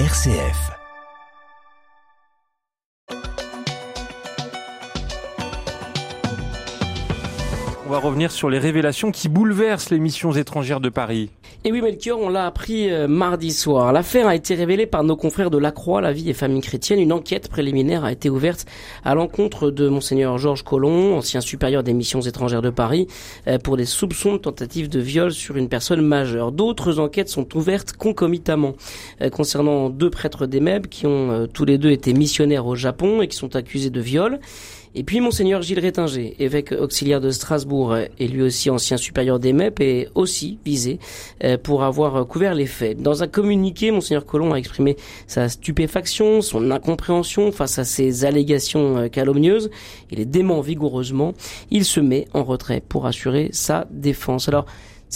RCF. On va revenir sur les révélations qui bouleversent les missions étrangères de Paris. Et oui, Melchior, on l'a appris euh, mardi soir. L'affaire a été révélée par nos confrères de La Croix, la vie et famille chrétienne. Une enquête préliminaire a été ouverte à l'encontre de Monseigneur Georges Collomb, ancien supérieur des missions étrangères de Paris, euh, pour des soupçons de tentative de viol sur une personne majeure. D'autres enquêtes sont ouvertes concomitamment euh, concernant deux prêtres des MEB qui ont tous les deux été missionnaires au Japon et qui sont accusés de viol. Et puis Monseigneur Gilles Rétinger, évêque auxiliaire de Strasbourg et lui aussi ancien supérieur des MEP, est aussi visé pour avoir couvert les faits. Dans un communiqué, Monseigneur Colomb a exprimé sa stupéfaction, son incompréhension face à ces allégations euh, calomnieuses. Il est dément vigoureusement. Il se met en retrait pour assurer sa défense. Alors,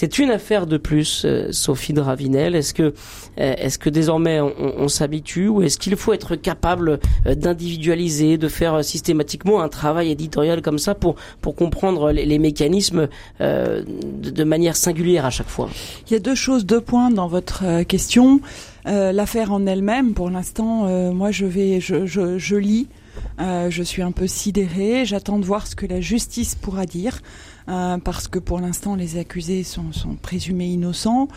c'est une affaire de plus, euh, Sophie de Ravinel. Est-ce que, euh, est-ce que désormais on, s'habitue ou est-ce qu'il faut être capable euh, d'individualiser, de faire systématiquement un travail éditorial comme ça pour pour comprendre les, mécanismes de, manière singulière à chaque fois? Il y a deux choses, deux points dans votre question. L'affaire en elle-même, pour l'instant, moi je vais, je, je, je lis. Je suis un peu sidérée. J'attends de voir ce que la justice pourra dire. Euh, parce que pour l'instant les accusés sont, sont présumés innocents.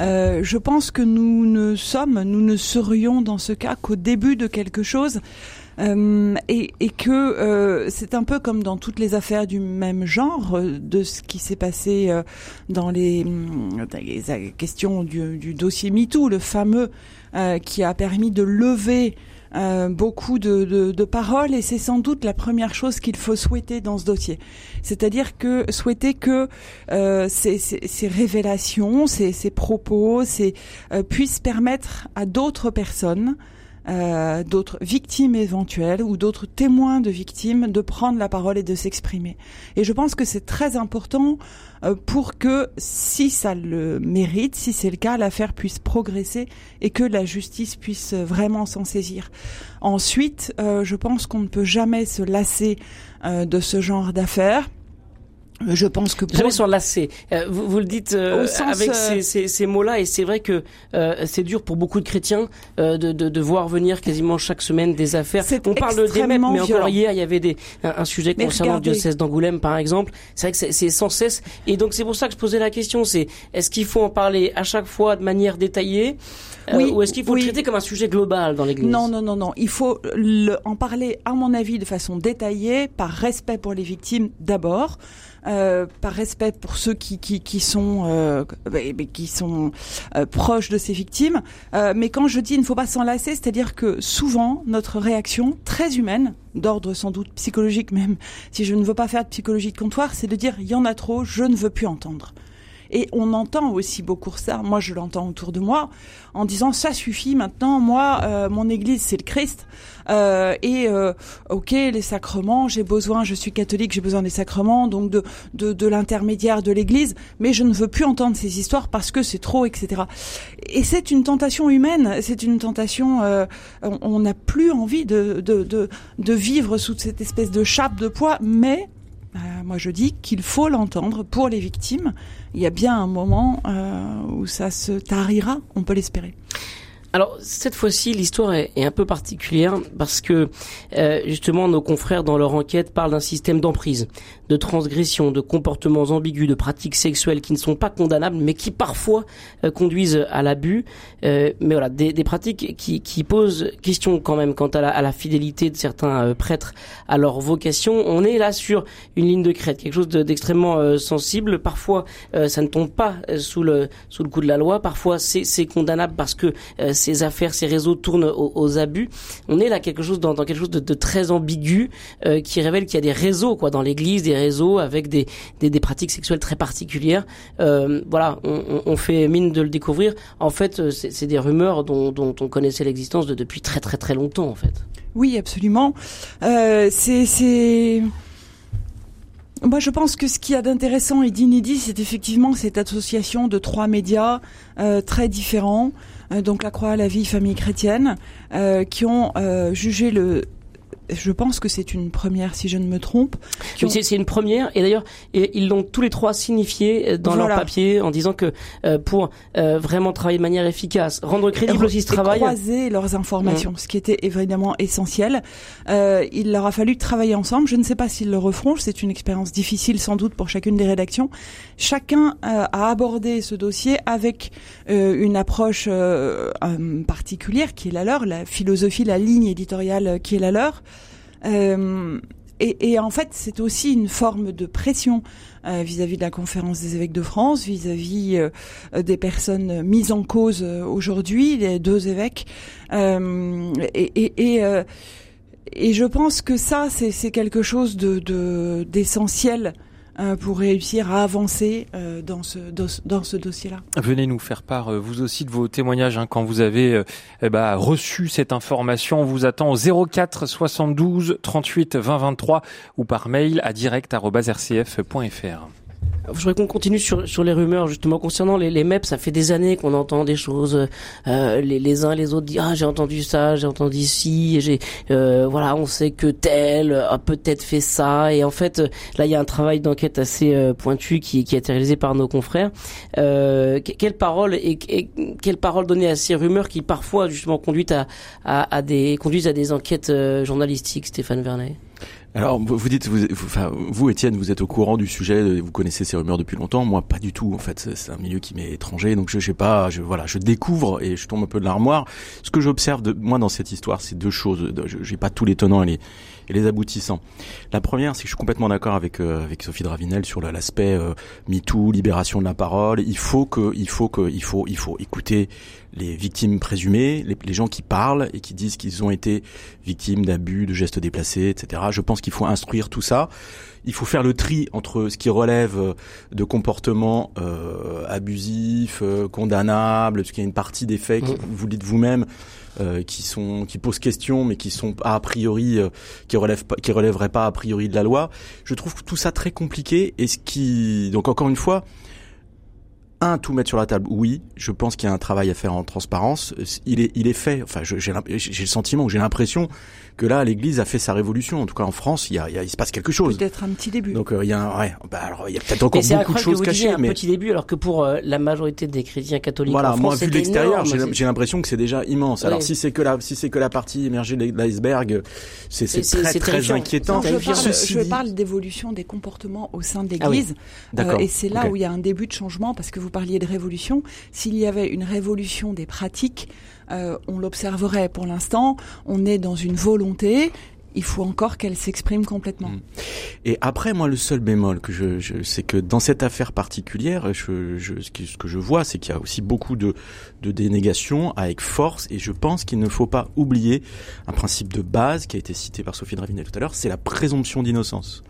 Euh, je pense que nous ne sommes, nous ne serions dans ce cas qu'au début de quelque chose. Euh, et, et, que euh, c'est un peu comme dans toutes les affaires du même genre euh, de ce qui s'est passé dans les, dans les questions du, du, dossier MeToo, le fameux qui a permis de lever euh, beaucoup de, de, de, paroles et c'est sans doute la première chose qu'il faut souhaiter dans ce dossier. C'est-à-dire que souhaiter que euh, ces, ces, ces, révélations, ces, ces propos, ces, euh, puissent permettre à d'autres personnes euh, d'autres victimes éventuelles ou d'autres témoins de victimes de prendre la parole et de s'exprimer. Et je pense que c'est très important euh, pour que, si ça le mérite, si c'est le cas, l'affaire puisse progresser et que la justice puisse vraiment s'en saisir. Ensuite, euh, je pense qu'on ne peut jamais se lasser de ce genre d'affaires je pense que pour... jamais sont lassés. Euh, vous, vous, le dites euh, avec euh, ces, ces, mots-là, et c'est vrai que c'est dur pour beaucoup de chrétiens de, de, de, voir venir quasiment chaque semaine des affaires. On parle des mêmes, mais encore hier, il y avait des, un, sujet concernant le diocèse d'Angoulême, par exemple. C'est vrai que c'est sans cesse. Et donc c'est pour ça que je posais la question. C'est est-ce qu'il faut en parler à chaque fois de manière détaillée, oui, ou est-ce qu'il faut le traiter comme un sujet global dans l'Église? Non, non, non, non. Il faut le, en parler, à mon avis, de façon détaillée, par respect pour les victimes d'abord. Euh, par respect pour ceux qui, qui, qui sont, euh, qui sont euh, proches de ces victimes. Euh, mais quand je dis il ne faut pas s'enlacer, c'est-à-dire que souvent notre réaction très humaine, d'ordre sans doute psychologique même, si je ne veux pas faire de psychologie de comptoir, c'est de dire il y en a trop, je ne veux plus entendre. Et on entend aussi beaucoup ça, moi je l'entends autour de moi, en disant ça suffit maintenant, moi, euh, mon église c'est le Christ, euh, et euh, ok, les sacrements, j'ai besoin, je suis catholique, j'ai besoin des sacrements, donc de, de, de l'intermédiaire de l'église, mais je ne veux plus entendre ces histoires parce que c'est trop, etc. Et c'est une tentation humaine, c'est une tentation, euh, on n'a plus envie de, de, de, de vivre sous cette espèce de chape de poids, mais moi, je dis qu'il faut l'entendre pour les victimes. Il y a bien un moment euh, où ça se tarira, on peut l'espérer. Alors cette fois-ci, l'histoire est, un peu particulière parce que euh, justement nos confrères dans leur enquête parlent d'un système d'emprise, de transgression, de comportements ambigus, de pratiques sexuelles qui ne sont pas condamnables, mais qui parfois euh, conduisent à l'abus. Euh, mais voilà, des, des pratiques qui, qui, posent question quand même quant à la, à la fidélité de certains prêtres à leur vocation. On est là sur une ligne de crête, quelque chose d'extrêmement sensible. Parfois, ça ne tombe pas sous le sous le coup de la loi. Parfois, c'est condamnable parce que ces affaires, ces réseaux tournent aux, abus. On est là quelque chose dans, quelque chose de, très ambigu euh, qui révèle qu'il y a des réseaux quoi dans l'Église, des réseaux avec des, des, pratiques sexuelles très particulières. Euh, voilà, on, fait mine de le découvrir. En fait, euh, c'est des rumeurs dont, on connaissait l'existence de, depuis très très très longtemps en fait. Oui, absolument. c'est moi, je pense que ce qu'il y a d'intéressant et d'inédit, c'est effectivement cette association de trois médias très différents, euh, donc la Croix, la vie, famille chrétienne, euh, qui ont euh, jugé le je pense que c'est une première, si je ne me trompe. C'est une première, et d'ailleurs, ils l'ont tous les trois signifié dans leur papier en disant que euh, pour euh, vraiment travailler de manière efficace, rendre crédible aussi ce travail, croiser leurs informations, mm. ce qui était évidemment essentiel. Euh, il leur a fallu travailler ensemble. Je ne sais pas s'ils le referont. C'est une expérience difficile sans doute pour chacune des rédactions. Chacun a abordé ce dossier avec une approche particulière qui est la leur, la philosophie, la ligne éditoriale qui est la leur. Euh, et, et, en fait, c'est aussi une forme de pression euh, vis-à-vis de la conférence des évêques de France, vis-à-vis euh, des personnes mises en cause aujourd'hui, les deux évêques. et, et, et, je pense que ça, c'est quelque chose de d'essentiel pour réussir à avancer euh, dans ce dans ce dossier-là. Venez nous faire part euh, vous aussi de vos témoignages hein, quand vous avez eh ben, reçu cette information. On vous attend au 04 72 38 20 23 ou par mail à direct@rcf.fr. Je voudrais qu'on continue sur, sur les rumeurs justement concernant les, les MEP. Ça fait des années qu'on entend des choses. Euh, les, les uns les autres disent ah j'ai entendu ça, j'ai entendu ci, j'ai euh, voilà on sait que tel a peut-être fait ça. Et en fait là il y a un travail d'enquête assez euh, pointu qui, qui a été réalisé par nos confrères. Euh, quelle parole et, et, quelle parole donner à ces rumeurs qui parfois justement conduisent à, à, à des conduisent à des enquêtes euh, journalistiques, Stéphane Vernet? Alors, vous dites, vous, enfin, vous, Étienne, vous êtes au courant du sujet, vous connaissez ces rumeurs depuis longtemps. Moi, pas du tout. En fait, c'est un milieu qui m'est étranger, donc je, sais pas. Je, voilà, je découvre et je tombe un peu de l'armoire. Ce que j'observe de moi dans cette histoire, c'est deux choses. Je n'ai pas tous les tenants et les et les aboutissants. La première, c'est que je suis complètement d'accord avec euh, avec Sophie Dravinel sur l'aspect euh, MeToo, libération de la parole. Il faut que, il faut que, il faut, il faut écouter les victimes présumées, les, les gens qui parlent et qui disent qu'ils ont été victimes d'abus, de gestes déplacés, etc. Je pense qu'il faut instruire tout ça. Il faut faire le tri entre ce qui relève euh, de comportements euh, abusifs, euh, condamnables, ce qui est une partie des faits, mmh. vous le dites vous-même, euh, qui sont qui posent question mais qui sont a priori euh, qui relèvent pas, qui relèveraient pas a priori de la loi. Je trouve tout ça très compliqué et ce qui donc encore une fois un, tout mettre sur la table, oui. Je pense qu'il y a un travail à faire en transparence. Il est, il est fait. Enfin, j'ai le sentiment, j'ai l'impression que là, l'Église a fait sa révolution. En tout cas, en France, il, y a, il, se passe quelque chose. Peut-être un petit début. Donc, euh, il y a, ouais, bah, alors, il y a peut-être encore beaucoup de choses cachées. un petit début, alors que pour euh, la majorité des chrétiens catholiques voilà, en France, moi, vu de l'extérieur, j'ai l'impression que c'est déjà immense. Alors, si c'est que la, si c'est que la partie émergée de l'iceberg, c'est très, très inquiétant. je parle, je parle d'évolution des comportements au sein de ah l'Église. euh, et c'est là où il y a un début de changement, parce que vous parliez de révolution. S'il y avait une révolution des pratiques, euh, on l'observerait. Pour l'instant, on est dans une volonté il faut encore qu'elle s'exprime complètement. Mm. Et après, moi, le seul bémol que je, je c'est que dans cette affaire particulière, je, je, ce, que je vois, c'est qu'il y a aussi beaucoup de, de dénégations avec force, et je pense qu'il ne faut pas oublier un principe de base qui a été cité par Sophie Dravinet tout à l'heure, c'est la présomption d'innocence.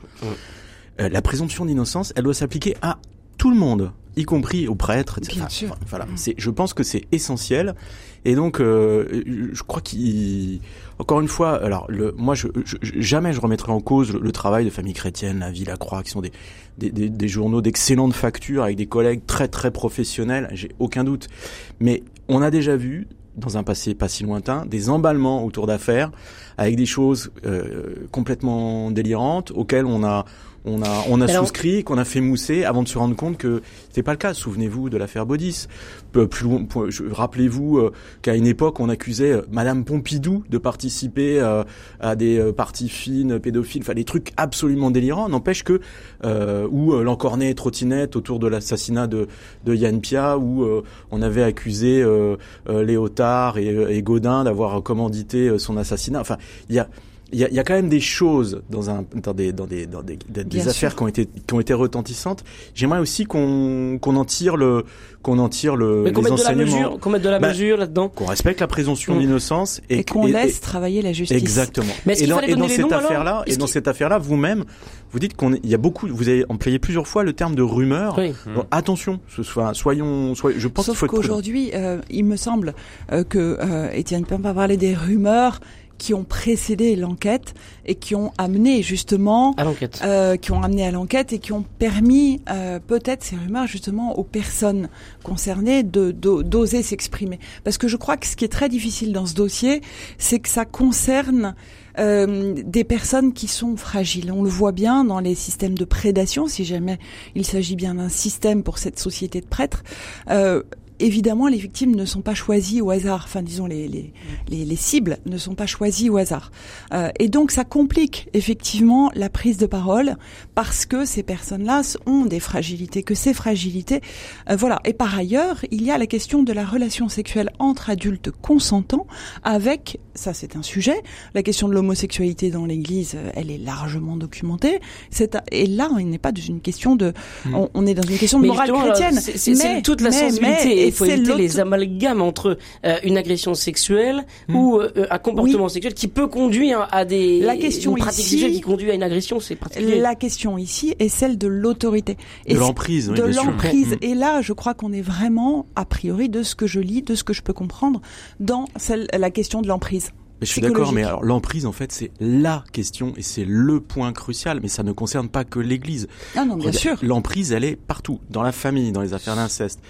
Euh, la présomption d'innocence, elle doit s'appliquer à tout le monde, y compris aux prêtres, etc. Bien sûr. Voilà, c'est, je pense que c'est essentiel. Et donc, euh, je crois qu'il, encore une fois, alors le, moi, je, jamais je remettrai en cause le, travail de Famille Chrétienne, La Vie, La Croix, qui sont des, des, des, des journaux d'excellente facture avec des collègues très très professionnels. J'ai aucun doute. Mais on a déjà vu dans un passé pas si lointain, des emballements autour d'affaires avec des choses euh, complètement délirantes auxquelles on a on a, on a souscrit, qu'on a fait mousser avant de se rendre compte que c'est pas le cas. Souvenez-vous de l'affaire. Plus rappelez-vous euh, qu'à une époque, on accusait euh, Madame Pompidou de participer euh, à des parties fines, pédophiles, enfin des trucs absolument délirants. N'empêche que ou l'encorné trottinette autour de l'assassinat de, de Yann Pia, où on avait accusé Léotard et, et Godin d'avoir commandité son assassinat. Enfin, il y a il y a, y a, quand même des choses dans un dans des dans des dans des, des, affaires qui ont été qui ont été retentissantes. J'aimerais aussi qu'on qu'on en tire le qu'on en tire le Mais qu'on mette de la mesure, qu'on mette de la bah, mesure là-dedans. Qu'on respecte la présomption mm. d'innocence et, qu'on laisse travailler la justice. Exactement. Mais et dans, et dans cette affaire-là, et dans cette affaire-là, vous-même, vous dites qu'on il y a beaucoup, vous avez employé plusieurs fois le terme de rumeur. Oui. attention, ce soit, soyons, soyons, je pense qu'il faut qu'aujourd'hui, euh, il me semble euh, que euh, Étienne peut pas parler des rumeurs qui ont précédé l'enquête et qui ont amené justement à l'enquête, euh, qui ont amené à l'enquête et qui ont permis euh, peut-être ces rumeurs justement aux personnes concernées de d'oser s'exprimer. Parce que je crois que ce qui est très difficile dans ce dossier, c'est que ça concerne euh, des personnes qui sont fragiles. On le voit bien dans les systèmes de prédation, si jamais il s'agit bien d'un système pour cette société de prêtres. Évidemment, les victimes ne sont pas choisies au hasard. Enfin, disons, les, les, les, les cibles ne sont pas choisies au hasard. Euh, et donc, ça complique effectivement la prise de parole parce que ces personnes-là ont des fragilités, que ces fragilités, euh, voilà. Et par ailleurs, il y a la question de la relation sexuelle entre adultes consentants avec, ça c'est un sujet, la question de l'homosexualité dans l'Église, euh, elle est largement documentée. C'est et là, on n'est pas dans une question de, hmm. on, on, est dans une question de morale chrétienne. C'est toute la sensibilité il faut éviter les amalgames entre euh, une agression sexuelle hmm. ou euh, un comportement sexuel qui peut conduire à des la question une pratique ici, qui conduit à une agression, c'est particulier. La question ici est celle de l'autorité, de l'emprise, de l'emprise. Hmm. Et là, je crois qu'on est vraiment a priori de ce que je lis, de ce que je peux comprendre dans celle, la question de l'emprise. Mais je suis d'accord, mais alors l'emprise en fait c'est la question et c'est le point crucial, mais ça ne concerne pas que l'Église. Ah non, bien sûr. L'emprise, elle est partout, dans la famille, dans les affaires d'inceste,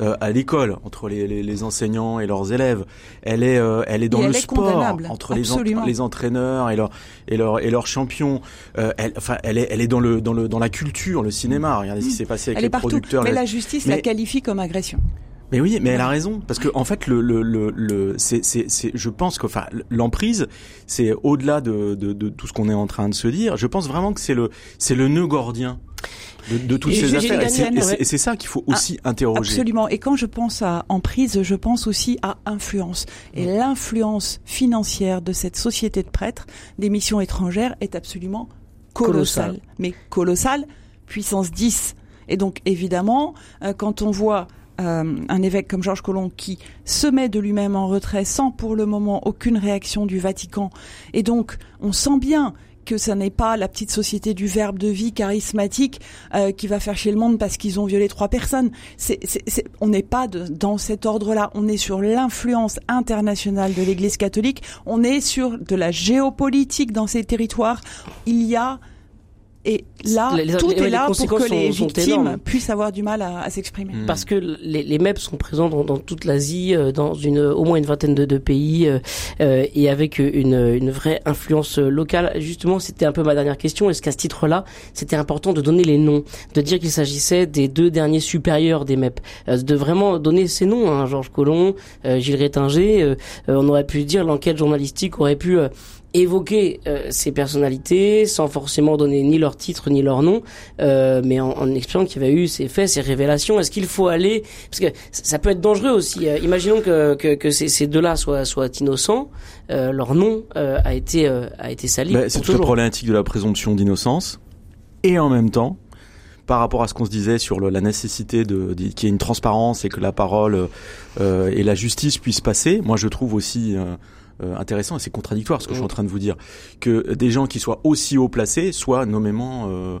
euh, à l'école, entre les, les, les, enseignants et leurs élèves. Elle est, euh, elle est dans et le sport, entre les, en, les entraîneurs et leurs et leurs et leurs champions. Euh, elle, enfin, elle est, elle est dans le dans le dans la culture, le cinéma. Regardez ce qui s'est passé avec elle les est partout. producteurs. Mais la justice mais... la qualifie comme agression. Mais oui, mais elle a raison parce que en fait le le le, le c'est c'est c'est je pense que enfin l'emprise c'est au-delà de, de de tout ce qu'on est en train de se dire. Je pense vraiment que c'est le c'est le nœud gordien de, de toutes Et ces affaires. Et c'est- et ça qu'il faut aussi interroger. Absolument. Et quand je pense à emprise, je pense aussi à influence. Et l'influence financière de cette société de prêtres des missions étrangères est absolument colossale. Colossale. Mais colossale, puissance 10. Et donc évidemment, euh, quand on voit euh, un évêque comme Georges Colomb qui se met de lui-même en retrait sans pour le moment aucune réaction du Vatican, et donc on sent bien que ça n'est pas la petite société du verbe de vie charismatique euh, qui va faire chier le monde parce qu'ils ont violé trois personnes. C'est, c'est, c'est- on n'est pas dans cet ordre-là. On est sur l'influence internationale de l'Église catholique. On est sur de la géopolitique dans ces territoires. Il y a et là, Les- les- tout les- est là pour conséquences que les sont- victimes puissent avoir du mal à, à s'exprimer. Mm. Parce que les, les MEP sont présents dans, dans toute l'Asie, euh, dans une, au moins une vingtaine de, de pays, euh, euh, et avec une, une vraie influence locale. Justement, c'était un peu ma dernière question. Est-ce qu'à ce titre-là, c'était important de donner les noms, de dire qu'il s'agissait des deux derniers supérieurs des MEP, euh, de vraiment donner ces noms, hein, Georges Collomb, euh, Gilles Rétinger. on aurait pu dire l'enquête journalistique aurait pu euh, évoquer euh, ces personnalités sans forcément donner ni leur titre ni leur nom, euh, mais en, en expliquant qu'il y avait eu ces faits, ces révélations. Est-ce qu'il faut aller parce que ça peut être dangereux aussi. euh, imaginons que, que, que ces, ces deux-là soient, soient innocents, leur nom a été a été sali. Bah, c'est toute la problématique de la présomption d'innocence. Et en même temps, par rapport à ce qu'on se disait sur le- la nécessité de, de- qu'il y ait une transparence et que la parole euh, et la justice puissent passer, moi je trouve aussi euh, intéressant et c'est contradictoire ce que je suis en train de vous dire, que des gens qui soient aussi haut placés soient nommément euh,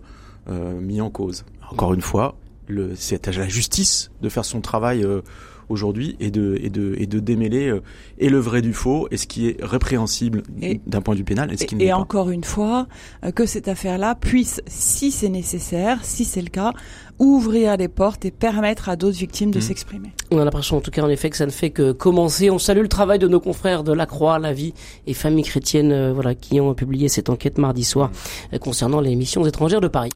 euh, mis en cause. Encore une fois, le, c'est à la justice de faire son travail euh, aujourd'hui et de, et, de, et de démêler euh, et le vrai du faux et ce qui est répréhensible Et- d'un point de vue pénal et ce qui ne Et, l'est et pas. encore une fois, euh, que cette affaire-là puisse, si c'est nécessaire, si c'est le cas, ouvrir des portes et permettre à d'autres victimes de Mhm. s'exprimer. On a l'impression en tout cas en effet que ça ne fait que commencer. On salue le travail de nos confrères de La Croix, La Vie et Famille Chrétienne, euh, voilà, qui ont publié cette enquête mardi soir euh, concernant les missions étrangères de Paris.